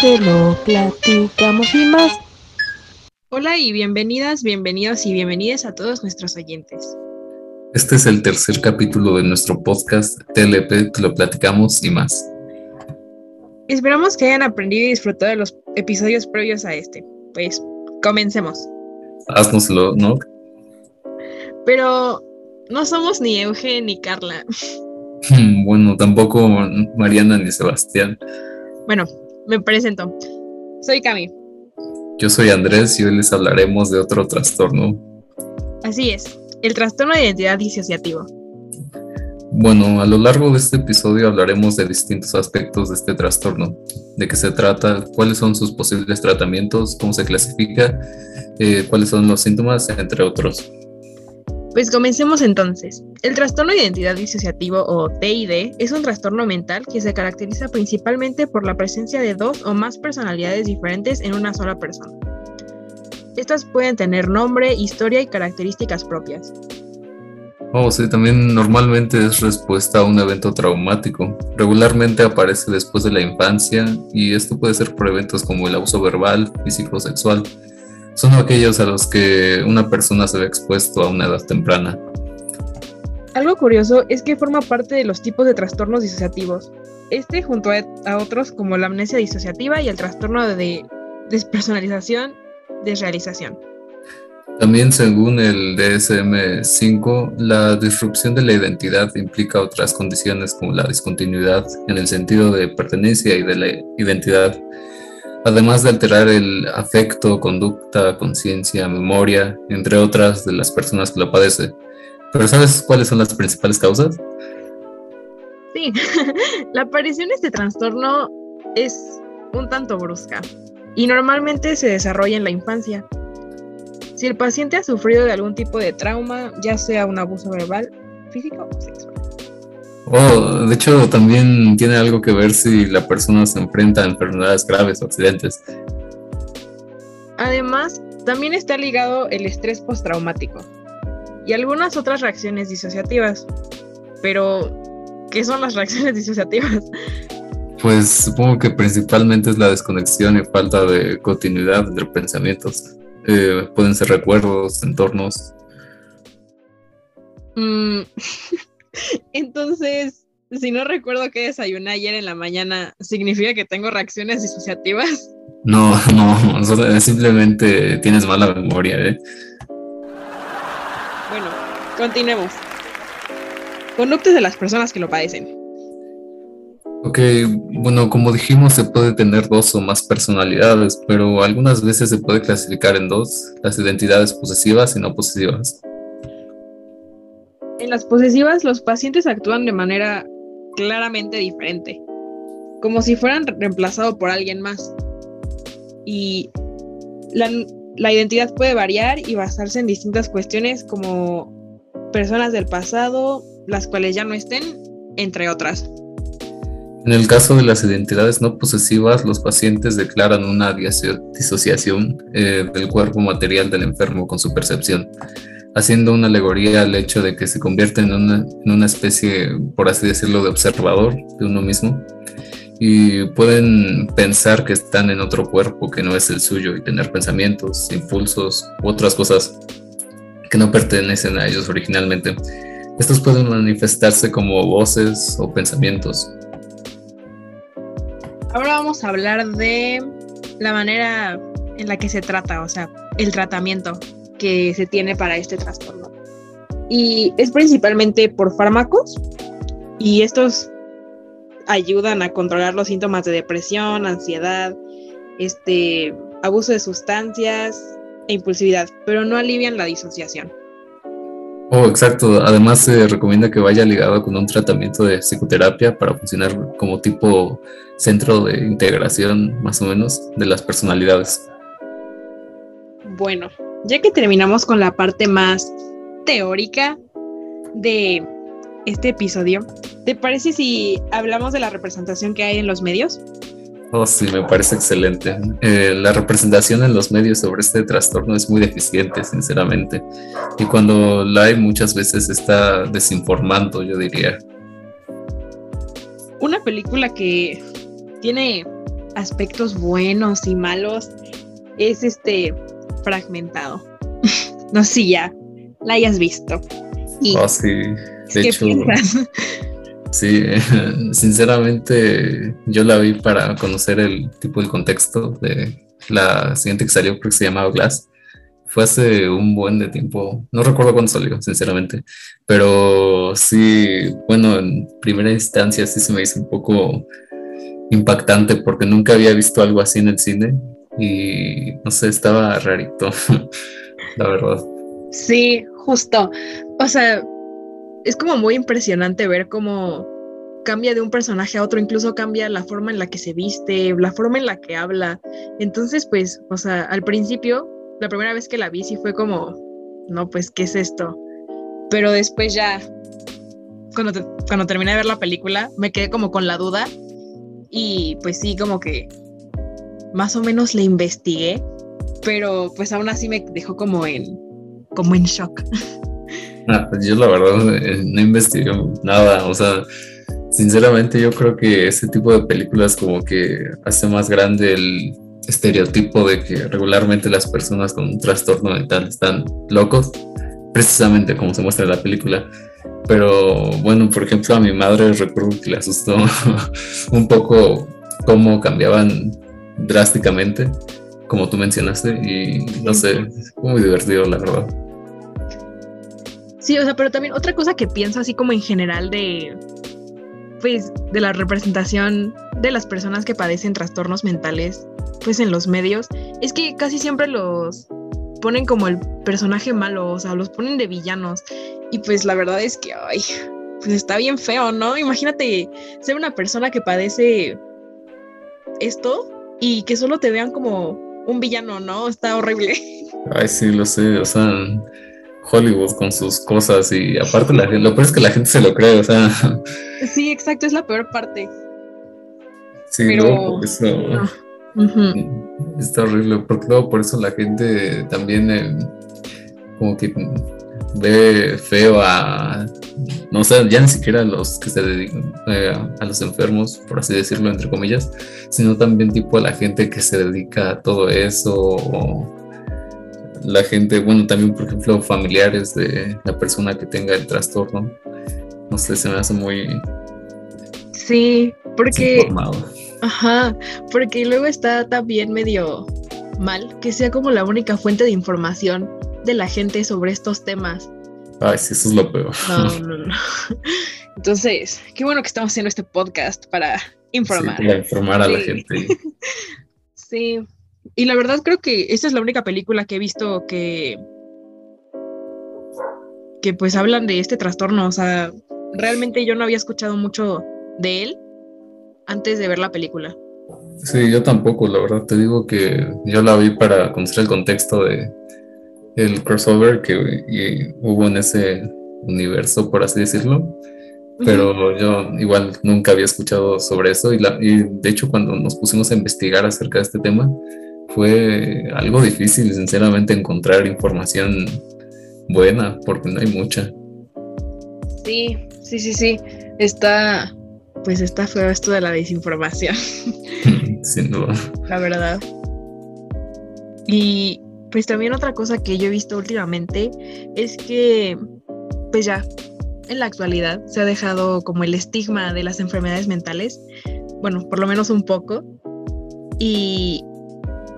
Te lo platicamos y más. Hola y bienvenidas, bienvenidos y bienvenidas a todos nuestros oyentes. Este es el tercer capítulo de nuestro podcast TLP, Te lo platicamos y más. Esperamos que hayan aprendido y disfrutado de los episodios previos a este. Pues, comencemos. Haznoslo, ¿no? Pero no somos ni Euge ni Carla. Bueno, tampoco Mariana ni Sebastián. Bueno, me presento. Soy Cami. Yo soy Andrés y hoy les hablaremos de otro trastorno. Así es, el trastorno de identidad disociativo. Bueno, a lo largo de este episodio hablaremos de distintos aspectos de este trastorno, de qué se trata, cuáles son sus posibles tratamientos, cómo se clasifica, eh, cuáles son los síntomas, entre otros. Pues comencemos entonces. El trastorno de identidad disociativo o TID es un trastorno mental que se caracteriza principalmente por la presencia de dos o más personalidades diferentes en una sola persona. Estas pueden tener nombre, historia y características propias. Oh, sí, también normalmente es respuesta a un evento traumático. Regularmente aparece después de la infancia y esto puede ser por eventos como el abuso verbal, físico, sexual son aquellos a los que una persona se ve expuesto a una edad temprana. Algo curioso es que forma parte de los tipos de trastornos disociativos. Este junto a, otros como la amnesia disociativa y el trastorno de despersonalización, desrealización. También según el DSM-5, la disrupción de la identidad implica otras condiciones como la discontinuidad en el sentido de pertenencia y de la identidad además de alterar el afecto, conducta, conciencia, memoria, entre otras de las personas que lo padecen. ¿Pero sabes cuáles son las principales causas? Sí, la aparición de este trastorno es un tanto brusca y normalmente se desarrolla en la infancia. Si el paciente ha sufrido de algún tipo de trauma, ya sea un abuso verbal, físico o sexual. Oh, de hecho, también tiene algo que ver si la persona se enfrenta a enfermedades graves o accidentes. Además, también está ligado el estrés postraumático y algunas otras reacciones disociativas. Pero, ¿qué son las reacciones disociativas? Pues supongo que principalmente es la desconexión y falta de continuidad entre pensamientos. Eh, pueden ser recuerdos, entornos. Mm. Entonces, si no recuerdo que desayuné ayer en la mañana, ¿significa que tengo reacciones disociativas? No, no, simplemente tienes mala memoria, ¿eh? Bueno, continuemos. Conductas de las personas que lo padecen. Ok, bueno, como dijimos, se puede tener dos o más personalidades, pero algunas veces se puede clasificar en dos, las identidades posesivas y no posesivas. En las posesivas, los pacientes actúan de manera claramente diferente, como si fueran reemplazados por alguien más. Y la, identidad puede variar y basarse en distintas cuestiones como personas del pasado, las cuales ya no estén, entre otras. En el caso de las identidades no posesivas, los pacientes declaran una disociación eh, del cuerpo material del enfermo con su percepción haciendo una alegoría al hecho de que se convierte en una, especie, por así decirlo, de observador de uno mismo y pueden pensar que están en otro cuerpo que no es el suyo y tener pensamientos, impulsos u otras cosas que no pertenecen a ellos originalmente. Estos pueden manifestarse como voces o pensamientos. Ahora vamos a hablar de la manera en la que se trata, o sea, el tratamiento que se tiene para este trastorno. Y es principalmente por fármacos y estos ayudan a controlar los síntomas de depresión, ansiedad, este, abuso de sustancias e impulsividad, pero no alivian la disociación. Oh, exacto. Además se recomienda que vaya ligado con un tratamiento de psicoterapia para funcionar como tipo centro de integración más o menos de las personalidades. Bueno, ya que terminamos con la parte más teórica de este episodio, ¿te parece si hablamos de la representación que hay en los medios? Oh, sí, me parece excelente. Eh, la representación en los medios sobre este trastorno es muy deficiente, sinceramente. Y cuando la hay, muchas veces está desinformando, yo diría. Una película que tiene aspectos buenos y malos es este fragmentado. no sé si ya la hayas visto. Y, oh, sí. De hecho, sí, sinceramente yo la vi para conocer el tipo del contexto de la siguiente que salió, creo que se llamaba Glass. Fue hace un buen de tiempo, no recuerdo cuándo salió, sinceramente, pero sí, bueno, en primera instancia sí se me hizo un poco impactante porque nunca había visto algo así en el cine y no sé, estaba rarito, la verdad. Sí, justo. O sea, es como muy impresionante ver cómo cambia de un personaje a otro, incluso cambia la forma en la que se viste, la forma en la que habla. Entonces, pues, o sea, al principio, la primera vez que la vi sí fue como, no, pues, ¿qué es esto? Pero después ya, cuando, cuando terminé de ver la película, me quedé como con la duda y pues sí, como que más o menos le investigué, pero pues aún así me dejó como en, como en shock. Ah, pues yo la verdad eh, no investigué nada, o sea, sinceramente yo creo que ese tipo de películas como que hace más grande el estereotipo de que regularmente las personas con un trastorno mental están locos, precisamente como se muestra en la película. Pero bueno, por ejemplo, a mi madre recuerdo que le asustó un poco cómo cambiaban drásticamente, como tú mencionaste, y no sé, fue muy divertido, la verdad. Sí, o sea, pero también otra cosa que pienso así como en general de, pues, de la representación de las personas que padecen trastornos mentales, pues en los medios, es que casi siempre los ponen como el personaje malo, o sea, los ponen de villanos. Y pues la verdad es que, ay, pues está bien feo, ¿no? Imagínate ser una persona que padece esto y que solo te vean como un villano, ¿no? Está horrible. Ay, sí, lo sé, o sea, Hollywood con sus cosas y aparte la, lo peor es que la gente se lo cree, o sea. Sí, exacto, es la peor parte. Sí, Pero... eso está horrible, porque luego por eso la gente también eh, como que ve feo a, no sé, ya ni siquiera a los que se dedican eh, a los enfermos, por así decirlo, entre comillas, sino también tipo a la gente que se dedica a todo eso. O, la gente, bueno, también por ejemplo familiares de la persona que tenga el trastorno. No sé, se me hace muy... Sí, porque... Ajá, porque luego está también medio mal que sea como la única fuente de información de la gente sobre estos temas. Ay, sí, eso es lo peor. No, no, no. Entonces, qué bueno que estamos haciendo este podcast para informar. para informar a la gente. Sí, y la verdad creo que esta es la única película que he visto que que pues hablan de este trastorno, o sea, realmente yo no había escuchado mucho de él antes de ver la película. Sí, yo tampoco, la verdad te digo que yo la vi para conocer el contexto de el crossover que hubo en ese universo, por así decirlo. Pero yo igual nunca había escuchado sobre eso y, la, y de hecho cuando nos pusimos a investigar acerca de este tema, fue algo difícil, sinceramente, encontrar información buena, porque no hay mucha. Sí, sí, sí, sí. Está, pues está feo esto de la desinformación. Sin duda. La verdad. Y pues también otra cosa que yo he visto últimamente es que, pues ya, en la actualidad se ha dejado como el estigma de las enfermedades mentales, bueno, por lo menos un poco. Y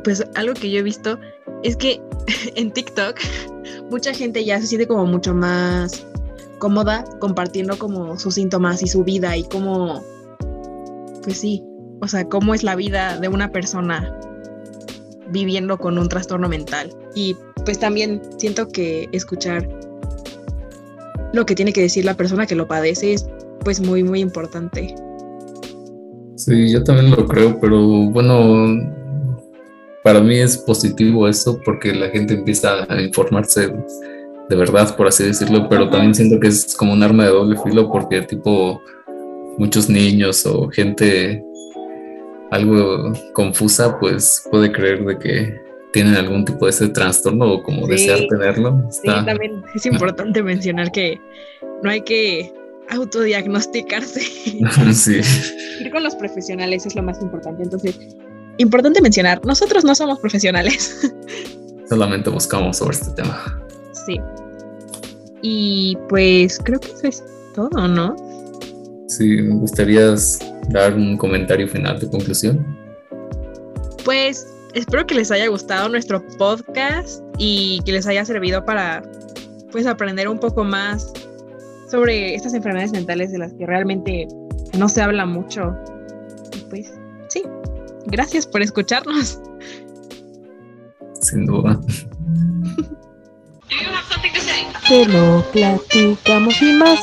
pues algo que yo he visto es que en TikTok mucha gente ya se siente como mucho más cómoda compartiendo como sus síntomas y su vida y cómo, pues sí, o sea, cómo es la vida de una persona viviendo con un trastorno mental. Y pues también siento que escuchar lo que tiene que decir la persona que lo padece es pues muy, muy importante. Sí, yo también lo creo, pero bueno, para mí es positivo eso porque la gente empieza a informarse de verdad, por así decirlo, pero también siento que es como un arma de doble filo porque tipo muchos niños o gente algo confusa pues puede creer de que tienen algún tipo de ese trastorno o como desear tenerlo. Sí, también es importante mencionar que no hay que autodiagnosticarse. sí. Ir con los profesionales es lo más importante. Entonces, importante mencionar, nosotros no somos profesionales. Solamente buscamos sobre este tema. Sí. Y pues creo que eso es todo, ¿no? Sí, me gustaría dar un comentario final de conclusión. Pues espero que les haya gustado nuestro podcast y que les haya servido para pues aprender un poco más sobre estas enfermedades mentales de las que realmente no se habla mucho. Y pues sí, gracias por escucharnos. Sin duda. Te lo platicamos y más.